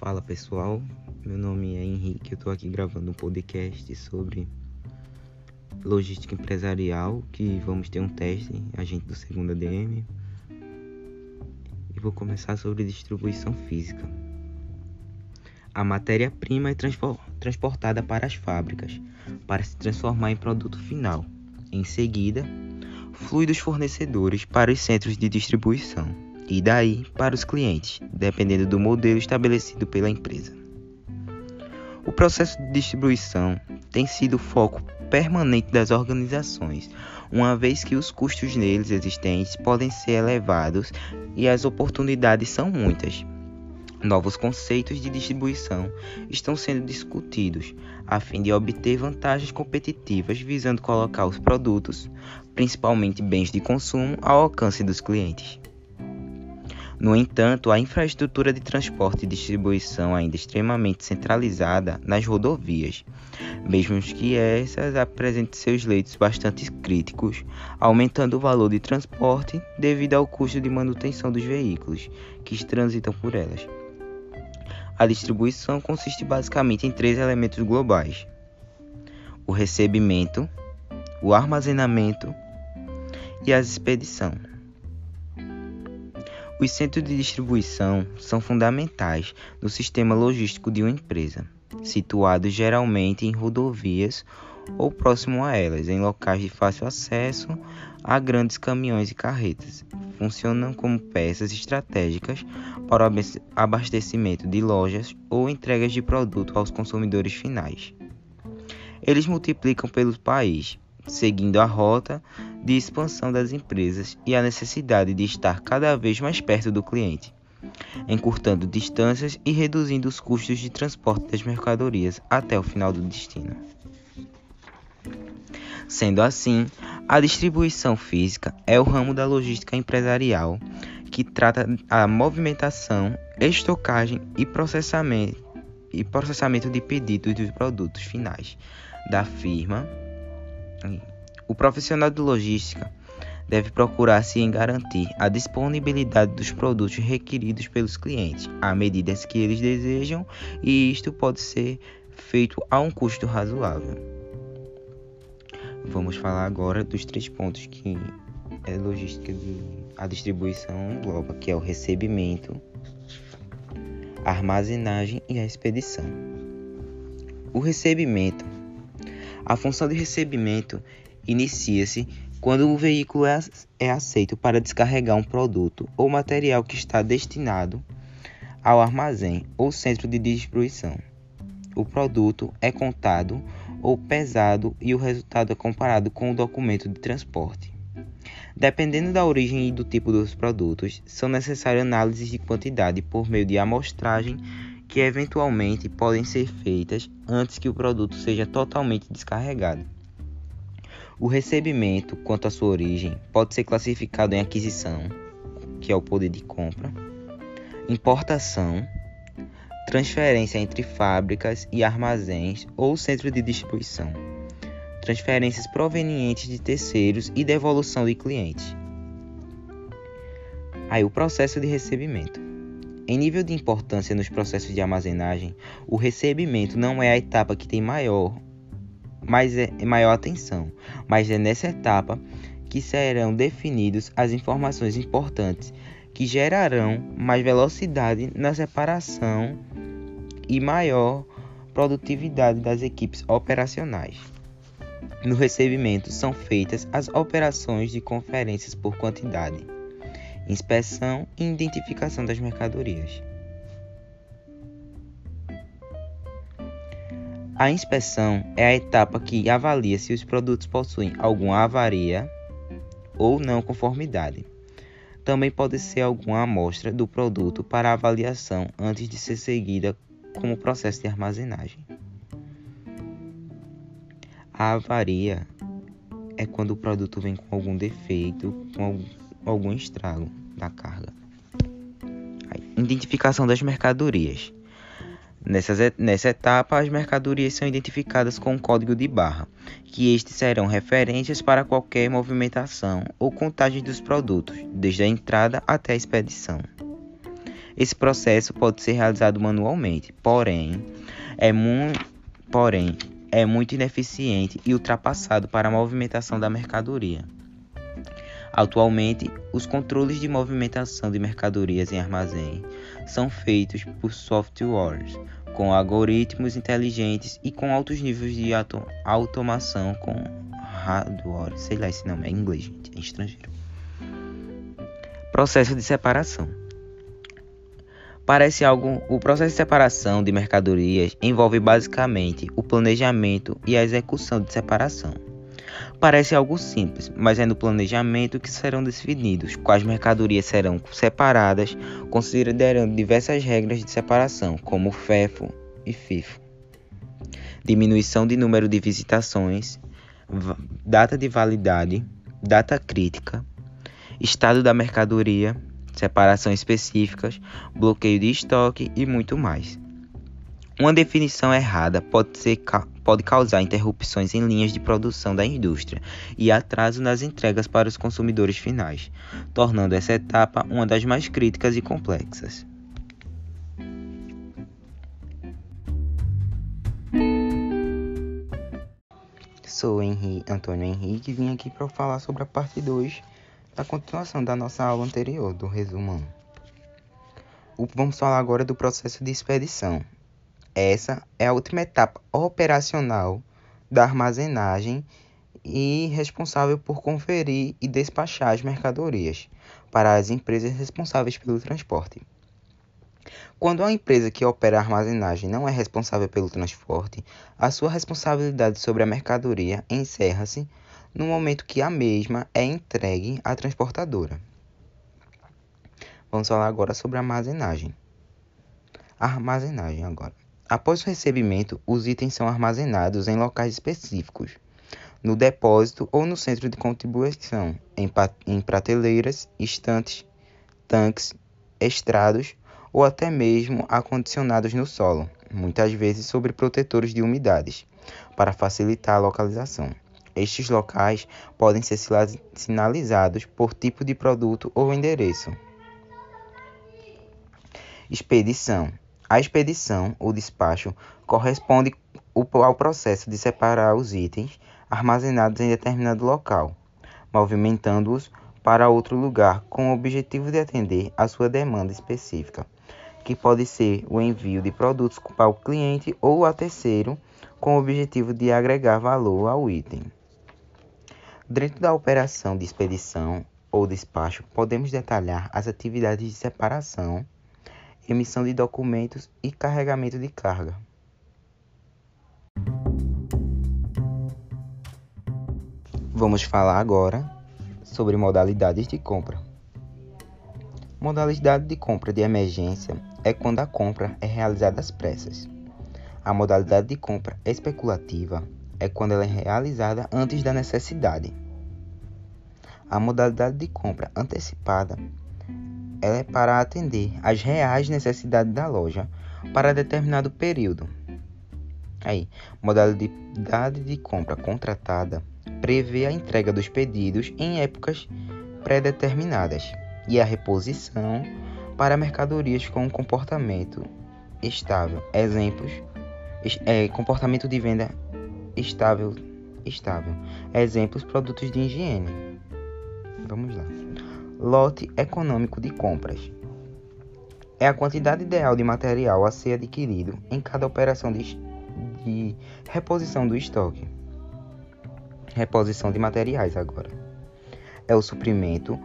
Fala pessoal, meu nome é Henrique, eu estou aqui gravando um podcast sobre logística empresarial, que vamos ter um teste, agente do segundo ADM. E vou começar sobre distribuição física. A matéria-prima é transportada para as fábricas para se transformar em produto final. Em seguida, flui dos fornecedores para os centros de distribuição e daí para os clientes, dependendo do modelo estabelecido pela empresa. O processo de distribuição tem sido o foco permanente das organizações, uma vez que os custos neles existentes podem ser elevados e as oportunidades são muitas. Novos conceitos de distribuição estão sendo discutidos a fim de obter vantagens competitivas visando colocar os produtos, principalmente bens de consumo, ao alcance dos clientes. No entanto, a infraestrutura de transporte e distribuição ainda é extremamente centralizada nas rodovias, mesmo que essas apresentem seus leitos bastante críticos, aumentando o valor de transporte devido ao custo de manutenção dos veículos que transitam por elas. A distribuição consiste basicamente em três elementos globais: o recebimento, o armazenamento e a expedição. Os centros de distribuição são fundamentais no sistema logístico de uma empresa, situados geralmente em rodovias ou próximo a elas, em locais de fácil acesso a grandes caminhões e carretas. Funcionam como peças estratégicas para o abastecimento de lojas ou entregas de produto aos consumidores finais. Eles multiplicam pelo país, seguindo a rota de expansão das empresas e a necessidade de estar cada vez mais perto do cliente, encurtando distâncias e reduzindo os custos de transporte das mercadorias até o final do destino. Sendo assim, a distribuição física é o ramo da logística empresarial que trata a movimentação, estocagem e processamento, e processamento de pedidos dos produtos finais da firma o profissional de logística deve procurar-se em garantir a disponibilidade dos produtos requeridos pelos clientes, à medida que eles desejam, e isto pode ser feito a um custo razoável. Vamos falar agora dos três pontos que é logística de a distribuição engloba, que é o recebimento, a armazenagem e a expedição. O recebimento a função de recebimento inicia-se quando o veículo é, é aceito para descarregar um produto ou material que está destinado ao armazém ou centro de distribuição. O produto é contado ou pesado e o resultado é comparado com o documento de transporte. Dependendo da origem e do tipo dos produtos, são necessárias análises de quantidade por meio de amostragem que eventualmente podem ser feitas antes que o produto seja totalmente descarregado. O recebimento, quanto à sua origem, pode ser classificado em aquisição, que é o poder de compra, importação, transferência entre fábricas e armazéns ou centro de distribuição, transferências provenientes de terceiros e devolução de clientes. Aí o processo de recebimento. Em nível de importância nos processos de armazenagem, o recebimento não é a etapa que tem maior, mas é maior atenção, mas é nessa etapa que serão definidos as informações importantes que gerarão mais velocidade na separação e maior produtividade das equipes operacionais. No recebimento são feitas as operações de conferências por quantidade inspeção e identificação das mercadorias. A inspeção é a etapa que avalia se os produtos possuem alguma avaria ou não conformidade. Também pode ser alguma amostra do produto para avaliação antes de ser seguida como processo de armazenagem. A avaria é quando o produto vem com algum defeito, com algum estrago da carga. Identificação das mercadorias. Nessas, nessa etapa, as mercadorias são identificadas com um código de barra, que estes serão referências para qualquer movimentação ou contagem dos produtos, desde a entrada até a expedição. Esse processo pode ser realizado manualmente, porém é, mu porém, é muito ineficiente e ultrapassado para a movimentação da mercadoria. Atualmente, os controles de movimentação de mercadorias em armazém são feitos por softwares, com algoritmos inteligentes e com altos níveis de auto automação com hardware, sei lá esse nome é inglês, gente, é estrangeiro. Processo de separação. Parece algo. O processo de separação de mercadorias envolve basicamente o planejamento e a execução de separação. Parece algo simples, mas é no planejamento que serão definidos quais mercadorias serão separadas, considerando diversas regras de separação, como FEFO e FIFO. Diminuição de número de visitações, data de validade, data crítica, estado da mercadoria, separação específicas, bloqueio de estoque e muito mais. Uma definição errada pode, ser, pode causar interrupções em linhas de produção da indústria e atraso nas entregas para os consumidores finais, tornando essa etapa uma das mais críticas e complexas. Sou Antônio Henrique e vim aqui para falar sobre a parte 2 da continuação da nossa aula anterior, do resumo. Vamos falar agora do processo de expedição. Essa é a última etapa operacional da armazenagem e responsável por conferir e despachar as mercadorias para as empresas responsáveis pelo transporte. Quando a empresa que opera a armazenagem não é responsável pelo transporte, a sua responsabilidade sobre a mercadoria encerra-se no momento que a mesma é entregue à transportadora. Vamos falar agora sobre a armazenagem. Armazenagem agora. Após o recebimento, os itens são armazenados em locais específicos, no depósito ou no centro de contribuição, em, em prateleiras, estantes, tanques, estrados ou até mesmo acondicionados no solo, muitas vezes sobre protetores de umidades, para facilitar a localização. Estes locais podem ser sinalizados por tipo de produto ou endereço. Expedição. A expedição ou despacho corresponde ao processo de separar os itens armazenados em determinado local, movimentando-os para outro lugar com o objetivo de atender à sua demanda específica, que pode ser o envio de produtos para o cliente ou a terceiro, com o objetivo de agregar valor ao item. Dentro da operação de expedição ou despacho, podemos detalhar as atividades de separação, emissão de documentos e carregamento de carga. Vamos falar agora sobre modalidades de compra. Modalidade de compra de emergência é quando a compra é realizada às pressas. A modalidade de compra especulativa é quando ela é realizada antes da necessidade. A modalidade de compra antecipada é para atender às reais necessidades da loja para determinado período. Aí, modalidade de compra contratada prevê a entrega dos pedidos em épocas pré-determinadas e a reposição para mercadorias com comportamento estável. Exemplos: é, comportamento de venda estável, estável. Exemplos: produtos de higiene. Vamos lá. Lote econômico de compras. É a quantidade ideal de material a ser adquirido em cada operação de, de reposição do estoque. Reposição de materiais agora. É o suprimento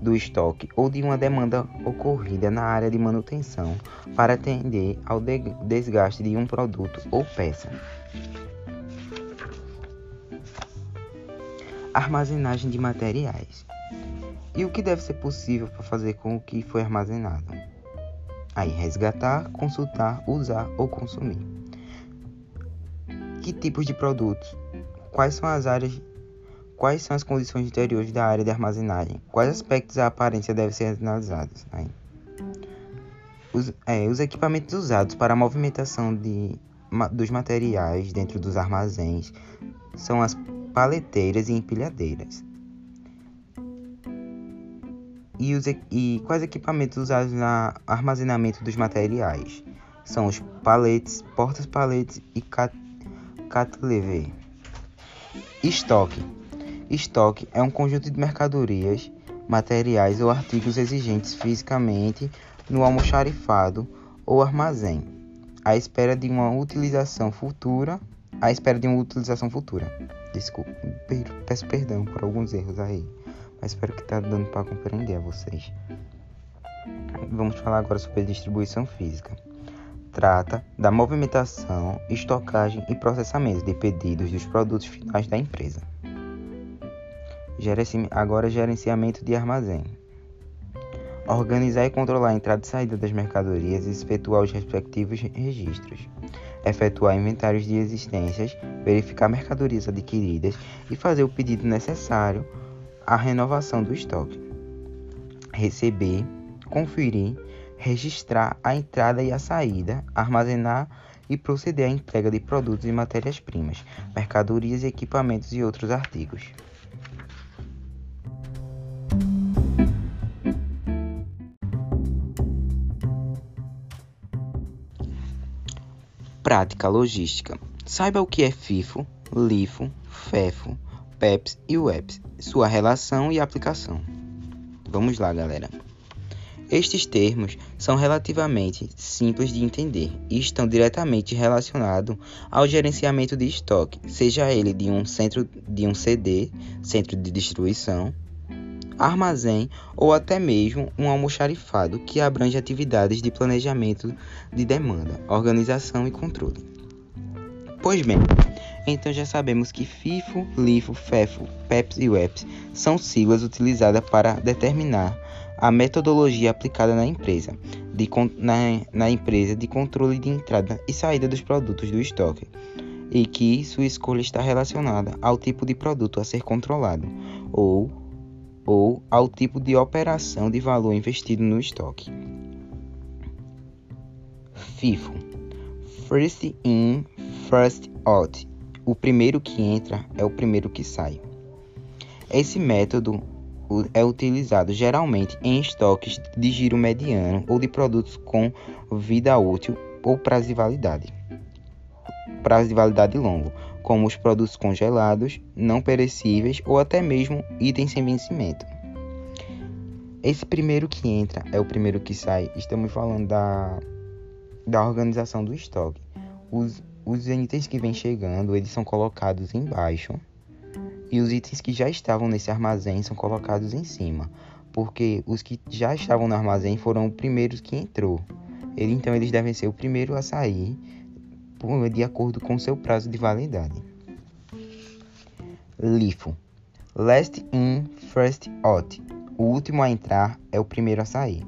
do estoque ou de uma demanda ocorrida na área de manutenção para atender ao desgaste de um produto ou peça. Armazenagem de materiais. E o que deve ser possível para fazer com o que foi armazenado? Aí, resgatar, consultar, usar ou consumir. Que tipos de produtos? Quais são as áreas Quais são as condições interiores da área de armazenagem? Quais aspectos da aparência devem ser analisados? Aí. Os, é, os, equipamentos usados para a movimentação de, ma, dos materiais dentro dos armazéns são as paleteiras e empilhadeiras. E, os, e quais equipamentos usados no armazenamento dos materiais? São os paletes, portas-paletes e cat, catlever. Estoque. Estoque é um conjunto de mercadorias, materiais ou artigos exigentes fisicamente no almoxarifado ou armazém, à espera de uma utilização futura, à espera de uma utilização futura. Desculpa, peço perdão por alguns erros aí, mas espero que tá dando para compreender a vocês. Vamos falar agora sobre distribuição física. Trata da movimentação, estocagem e processamento de pedidos dos produtos finais da empresa. Agora, gerenciamento de armazém. Organizar e controlar a entrada e saída das mercadorias e efetuar os respectivos registros. Efetuar inventários de existências, verificar mercadorias adquiridas e fazer o pedido necessário à renovação do estoque. Receber, conferir, registrar a entrada e a saída, armazenar e proceder à entrega de produtos e matérias-primas, mercadorias, equipamentos e outros artigos. Prática logística. Saiba o que é FIFO, LIFO, FEFO, PEPS e WEPS, sua relação e aplicação. Vamos lá, galera. Estes termos são relativamente simples de entender e estão diretamente relacionados ao gerenciamento de estoque, seja ele de um centro de um CD, centro de distribuição, armazém ou até mesmo um almoxarifado que abrange atividades de planejamento de demanda, organização e controle. Pois bem, então já sabemos que FIFO, LIFO, FEFO, PEPS e WEPS são siglas utilizadas para determinar a metodologia aplicada na empresa, de, na, na empresa de controle de entrada e saída dos produtos do estoque, e que sua escolha está relacionada ao tipo de produto a ser controlado, ou ou ao tipo de operação de valor investido no estoque. FIFO First in, first out. O primeiro que entra é o primeiro que sai. Esse método é utilizado geralmente em estoques de giro mediano ou de produtos com vida útil ou prazo de validade. Prazo de validade longo, como os produtos congelados, não perecíveis ou até mesmo itens sem vencimento. Esse primeiro que entra é o primeiro que sai. Estamos falando da, da organização do estoque. Os, os itens que vêm chegando, eles são colocados embaixo. E os itens que já estavam nesse armazém são colocados em cima. Porque os que já estavam no armazém foram os primeiros que entrou. Ele, então eles devem ser o primeiro a sair de acordo com seu prazo de validade. LIFO Last in, first out. O último a entrar é o primeiro a sair.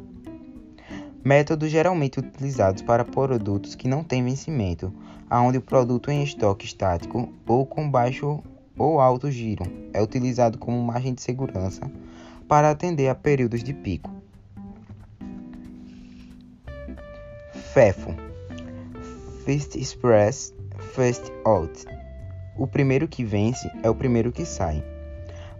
Métodos geralmente utilizados para produtos que não têm vencimento, aonde o produto em estoque estático ou com baixo ou alto giro é utilizado como margem de segurança para atender a períodos de pico. FEFO First Express, First Out. O primeiro que vence é o primeiro que sai.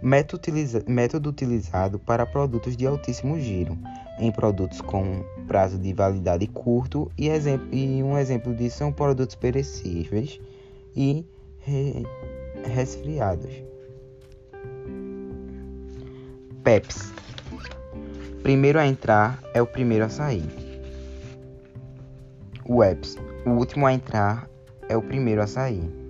Método, utiliza método utilizado para produtos de altíssimo giro, em produtos com prazo de validade curto, e, e um exemplo disso são produtos perecíveis e re resfriados. PEPS. Primeiro a entrar é o primeiro a sair. WEPS o último a entrar é o primeiro a sair.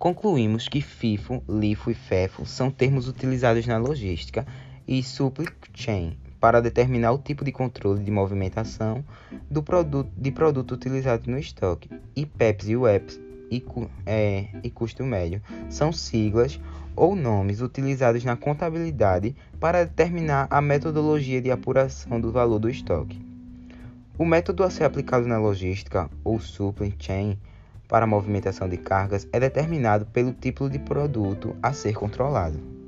Concluímos que FIFO, LIFO e FEFO são termos utilizados na logística e supply chain para determinar o tipo de controle de movimentação do produto, de produto utilizado no estoque. E PEPs e WEPs e, é, e custo médio são siglas ou nomes utilizados na contabilidade para determinar a metodologia de apuração do valor do estoque. O método a ser aplicado na logística ou supply chain para a movimentação de cargas é determinado pelo tipo de produto a ser controlado.